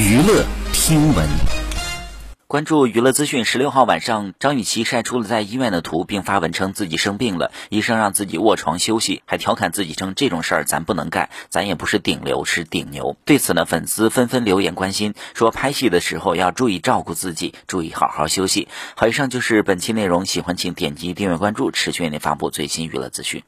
娱乐听闻。关注娱乐资讯十六号晚上张雨绮晒出了在医院的图并发文称自己生病了医生让自己卧床休息还调侃自己称这种事儿咱不能干咱也不是顶流是顶牛。对此呢粉丝纷纷留言关心说拍戏的时候要注意照顾自己注意好好休息。好以上就是本期内容喜欢请点击订阅关注持续为您发布最新娱乐资讯。